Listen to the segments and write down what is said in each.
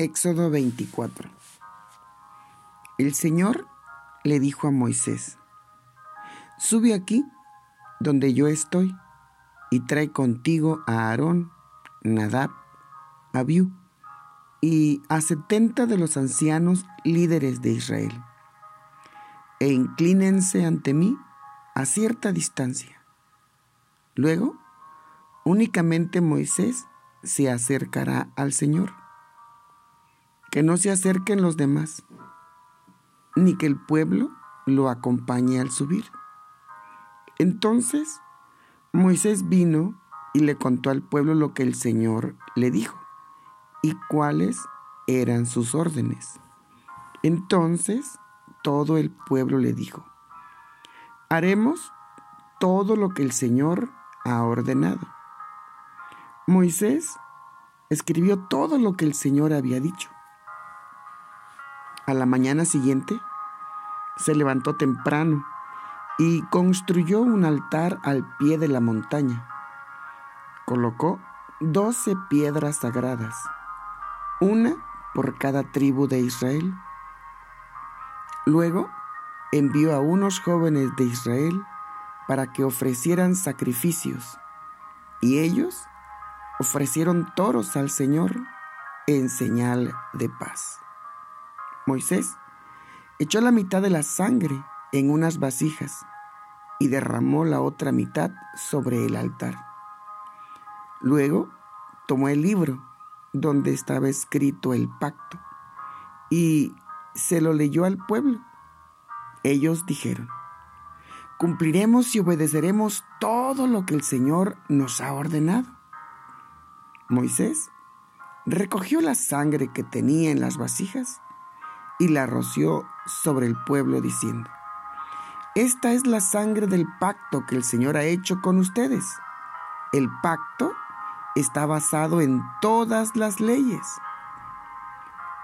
Éxodo 24 El Señor le dijo a Moisés, Sube aquí donde yo estoy y trae contigo a Aarón, Nadab, Abiú y a setenta de los ancianos líderes de Israel, e inclínense ante mí a cierta distancia. Luego, únicamente Moisés se acercará al Señor que no se acerquen los demás, ni que el pueblo lo acompañe al subir. Entonces Moisés vino y le contó al pueblo lo que el Señor le dijo y cuáles eran sus órdenes. Entonces todo el pueblo le dijo, haremos todo lo que el Señor ha ordenado. Moisés escribió todo lo que el Señor había dicho a la mañana siguiente, se levantó temprano y construyó un altar al pie de la montaña. Colocó doce piedras sagradas, una por cada tribu de Israel. Luego envió a unos jóvenes de Israel para que ofrecieran sacrificios, y ellos ofrecieron toros al Señor en señal de paz. Moisés echó la mitad de la sangre en unas vasijas y derramó la otra mitad sobre el altar. Luego tomó el libro donde estaba escrito el pacto y se lo leyó al pueblo. Ellos dijeron, cumpliremos y obedeceremos todo lo que el Señor nos ha ordenado. Moisés recogió la sangre que tenía en las vasijas y la roció sobre el pueblo diciendo, Esta es la sangre del pacto que el Señor ha hecho con ustedes. El pacto está basado en todas las leyes.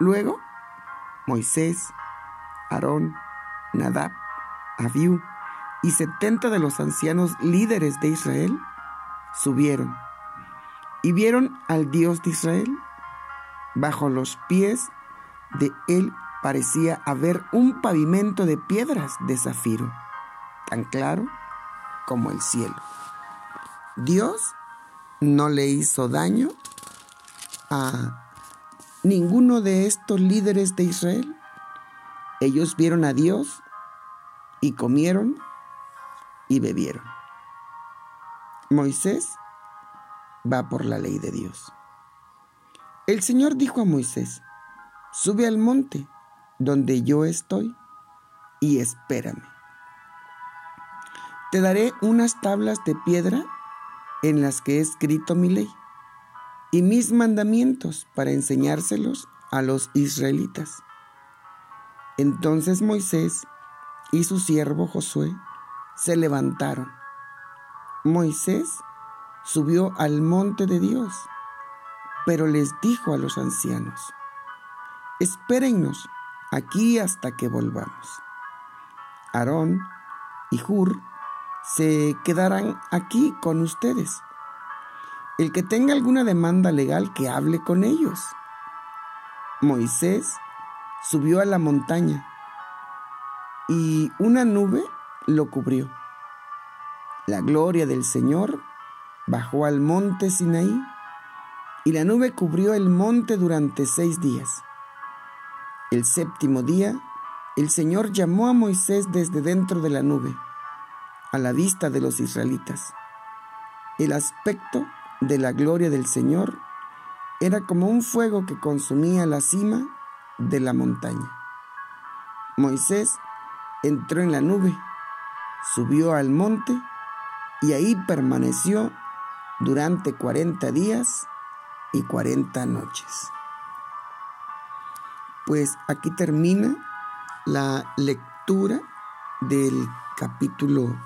Luego, Moisés, Aarón, Nadab, Abiú y setenta de los ancianos líderes de Israel subieron y vieron al Dios de Israel bajo los pies de él parecía haber un pavimento de piedras de zafiro, tan claro como el cielo. Dios no le hizo daño a ninguno de estos líderes de Israel. Ellos vieron a Dios y comieron y bebieron. Moisés va por la ley de Dios. El Señor dijo a Moisés, sube al monte donde yo estoy y espérame. Te daré unas tablas de piedra en las que he escrito mi ley y mis mandamientos para enseñárselos a los israelitas. Entonces Moisés y su siervo Josué se levantaron. Moisés subió al monte de Dios, pero les dijo a los ancianos, espérennos aquí hasta que volvamos. Aarón y Hur se quedarán aquí con ustedes. El que tenga alguna demanda legal que hable con ellos. Moisés subió a la montaña y una nube lo cubrió. La gloria del Señor bajó al monte Sinaí y la nube cubrió el monte durante seis días. El séptimo día, el Señor llamó a Moisés desde dentro de la nube, a la vista de los israelitas. El aspecto de la gloria del Señor era como un fuego que consumía la cima de la montaña. Moisés entró en la nube, subió al monte y ahí permaneció durante cuarenta días y cuarenta noches. Pues aquí termina la lectura del capítulo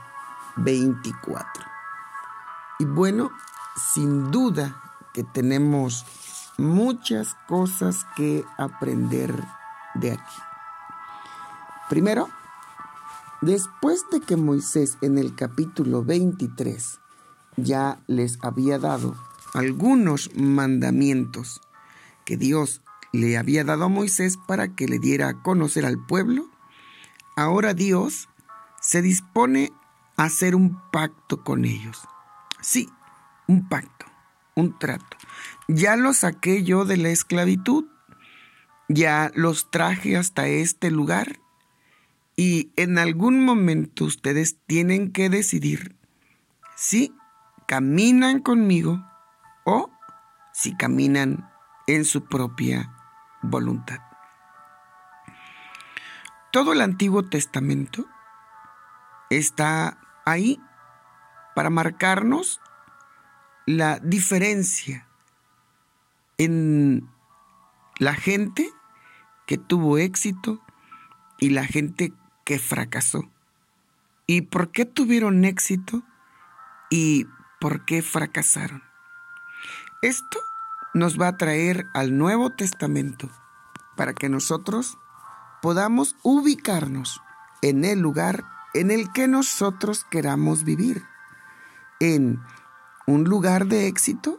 24. Y bueno, sin duda que tenemos muchas cosas que aprender de aquí. Primero, después de que Moisés en el capítulo 23 ya les había dado algunos mandamientos que Dios le había dado a Moisés para que le diera a conocer al pueblo, ahora Dios se dispone a hacer un pacto con ellos. Sí, un pacto, un trato. Ya los saqué yo de la esclavitud, ya los traje hasta este lugar y en algún momento ustedes tienen que decidir si caminan conmigo o si caminan en su propia voluntad. Todo el Antiguo Testamento está ahí para marcarnos la diferencia en la gente que tuvo éxito y la gente que fracasó. ¿Y por qué tuvieron éxito y por qué fracasaron? Esto nos va a traer al Nuevo Testamento para que nosotros podamos ubicarnos en el lugar en el que nosotros queramos vivir, en un lugar de éxito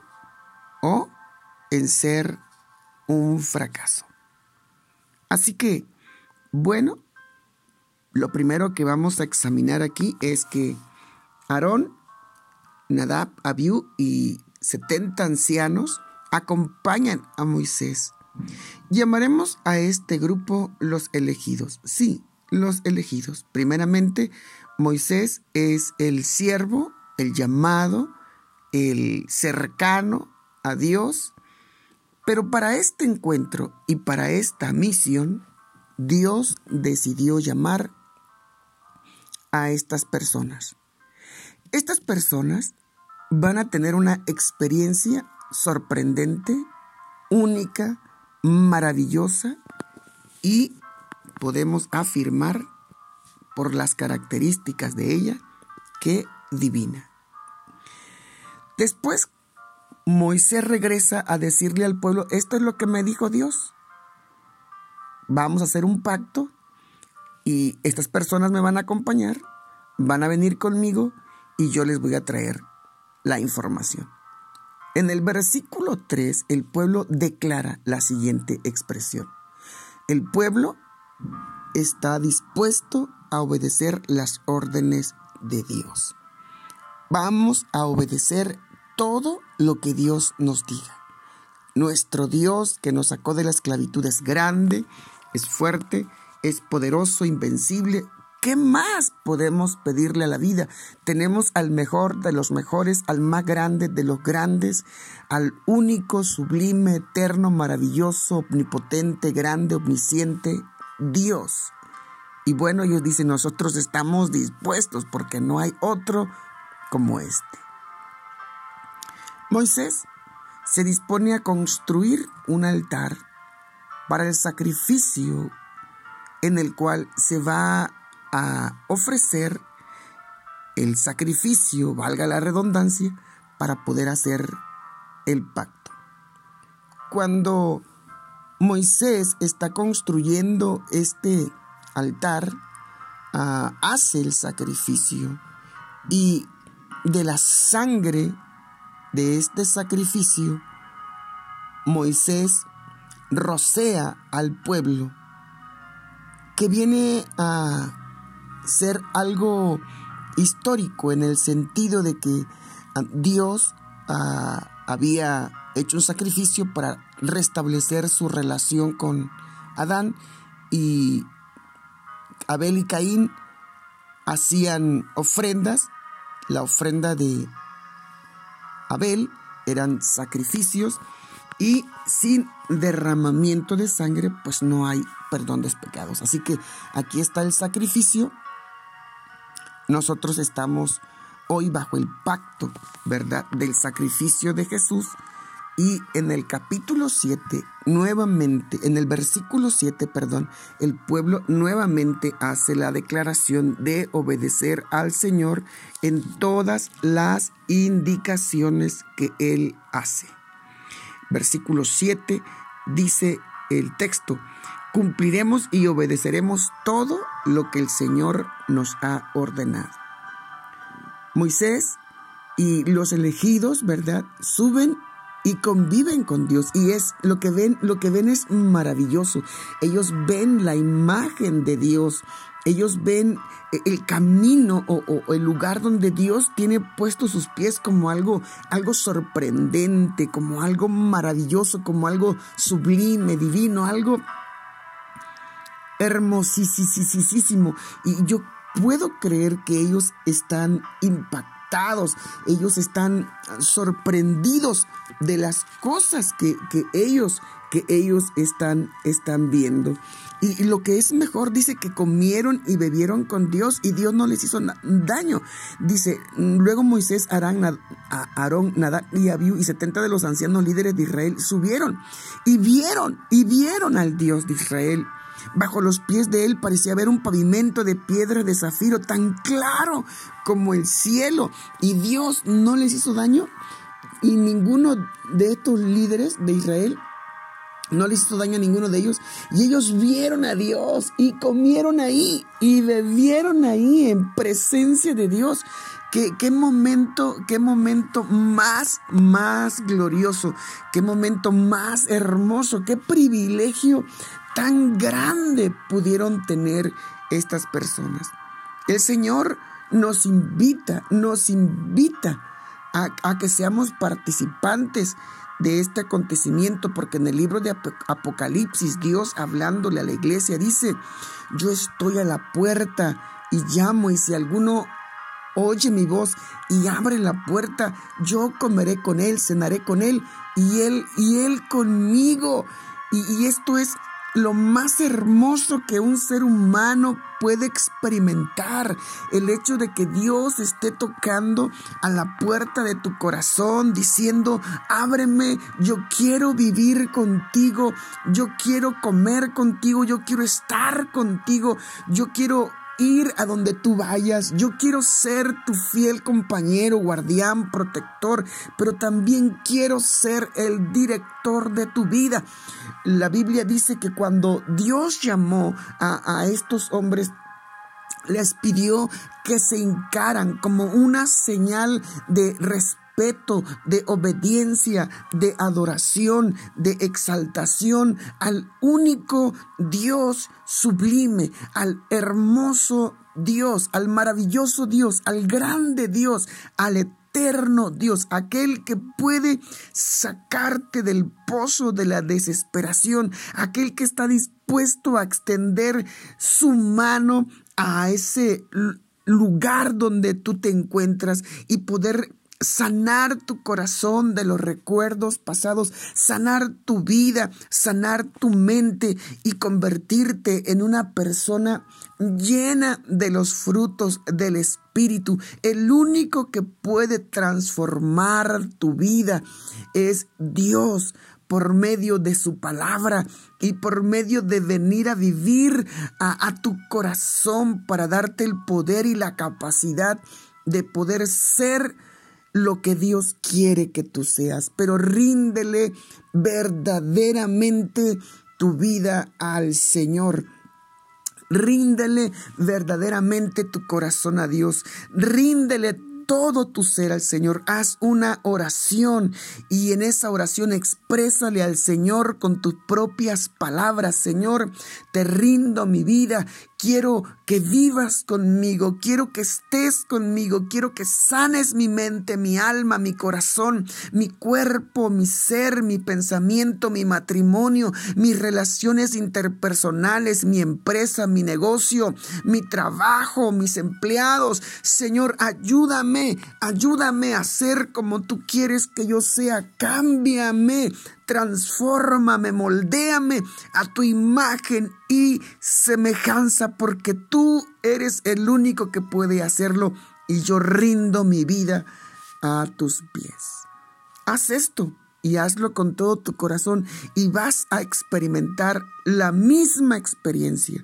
o en ser un fracaso. Así que, bueno, lo primero que vamos a examinar aquí es que Aarón, Nadab, Abiú y 70 ancianos acompañan a Moisés. Llamaremos a este grupo los elegidos. Sí, los elegidos. Primeramente, Moisés es el siervo, el llamado, el cercano a Dios, pero para este encuentro y para esta misión, Dios decidió llamar a estas personas. Estas personas van a tener una experiencia sorprendente, única, maravillosa y podemos afirmar por las características de ella que divina. Después Moisés regresa a decirle al pueblo, esto es lo que me dijo Dios. Vamos a hacer un pacto y estas personas me van a acompañar, van a venir conmigo y yo les voy a traer la información. En el versículo 3, el pueblo declara la siguiente expresión. El pueblo está dispuesto a obedecer las órdenes de Dios. Vamos a obedecer todo lo que Dios nos diga. Nuestro Dios que nos sacó de la esclavitud es grande, es fuerte, es poderoso, invencible. ¿Qué más podemos pedirle a la vida? Tenemos al mejor de los mejores, al más grande de los grandes, al único, sublime, eterno, maravilloso, omnipotente, grande, omnisciente, Dios. Y bueno, ellos dicen, nosotros estamos dispuestos porque no hay otro como este. Moisés se dispone a construir un altar para el sacrificio en el cual se va a ofrecer el sacrificio, valga la redundancia, para poder hacer el pacto. Cuando Moisés está construyendo este altar, ah, hace el sacrificio y de la sangre de este sacrificio, Moisés rocea al pueblo, que viene a ser algo histórico en el sentido de que ah, Dios ah, había hecho un sacrificio para restablecer su relación con Adán y Abel y Caín hacían ofrendas, la ofrenda de Abel eran sacrificios y sin derramamiento de sangre pues no hay perdón de pecados. Así que aquí está el sacrificio. Nosotros estamos hoy bajo el pacto, ¿verdad? Del sacrificio de Jesús. Y en el capítulo 7, nuevamente, en el versículo 7, perdón, el pueblo nuevamente hace la declaración de obedecer al Señor en todas las indicaciones que Él hace. Versículo 7 dice el texto, cumpliremos y obedeceremos todo lo que el Señor nos ha ordenado. Moisés y los elegidos, ¿verdad? Suben y conviven con Dios y es lo que ven lo que ven es maravilloso ellos ven la imagen de Dios ellos ven eh, el camino o, el lugar donde Dios tiene puestos sus pies como algo, algo sorprendente, como algo maravilloso, como algo sublime, divino, algo hermosísimo. Y yo puedo creer que ellos están impactados, ellos están sorprendidos de las cosas que, que ellos que ellos están, están viendo. Y, lo que es mejor, dice que comieron y bebieron con Dios y Dios no les hizo daño. Dice, luego Moisés, Arán, Aarón, Nadab y Abiú y 70 de los ancianos líderes de Israel subieron y vieron y vieron al Dios de Israel. Bajo los pies de él parecía haber un pavimento de piedra de zafiro tan claro como el cielo. Y Dios no les hizo daño. Y ninguno de estos líderes de Israel no les hizo daño a ninguno de ellos. Y ellos vieron a Dios y comieron ahí y bebieron ahí en presencia de Dios. Qué, qué, momento, qué momento más, más glorioso, qué momento más hermoso, qué privilegio tan grande pudieron tener estas personas. El Señor nos invita, nos invita a, que seamos participantes de este acontecimiento, porque en el libro de Apocalipsis, Dios hablándole a la iglesia dice, yo estoy a la puerta y llamo, y si alguno oye mi voz y abre la puerta, yo comeré con él, cenaré con él, y él, y él conmigo. Y esto es lo más hermoso que un ser humano puede experimentar, el hecho de que Dios esté tocando a la puerta de tu corazón diciendo, ábreme, yo quiero vivir contigo, yo quiero comer contigo, yo quiero estar contigo, yo quiero ir a donde tú vayas. Yo quiero ser tu fiel compañero, guardián, protector, pero también quiero ser el director de tu vida. La Biblia dice que cuando Dios llamó a, estos hombres, les pidió que se hincaran como una señal de respeto, de obediencia, de adoración, de exaltación al único Dios sublime, al hermoso Dios, al maravilloso Dios, al grande Dios, al eterno Dios, aquel que puede sacarte del pozo de la desesperación, aquel que está dispuesto a extender su mano a ese lugar donde tú te encuentras y poder sanar tu corazón de los recuerdos pasados, sanar tu vida, sanar tu mente y convertirte en una persona llena de los frutos del Espíritu. El único que puede transformar tu vida es Dios por medio de su palabra y por medio de venir a vivir a, tu corazón para darte el poder y la capacidad de poder ser lo que Dios quiere que tú seas, pero ríndele verdaderamente tu vida al Señor. Ríndele verdaderamente tu corazón a Dios. Ríndele todo tu ser al Señor. Haz una oración y en esa oración exprésale al Señor con tus propias palabras. Señor, te rindo mi vida. Quiero que vivas conmigo, quiero que estés conmigo, quiero que sanes mi mente, mi alma, mi corazón, mi cuerpo, mi ser, mi pensamiento, mi matrimonio, mis relaciones interpersonales, mi empresa, mi negocio, mi trabajo, mis empleados. Señor, ayúdame, ayúdame a ser como tú quieres que yo sea. Cámbiame, transfórmame, moldéame a tu imagen y semejanza, porque tú eres el único que puede hacerlo y yo rindo mi vida a tus pies. Haz esto y hazlo con todo tu corazón y vas a experimentar la misma experiencia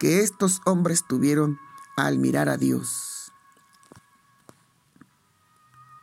que estos hombres tuvieron al mirar a Dios.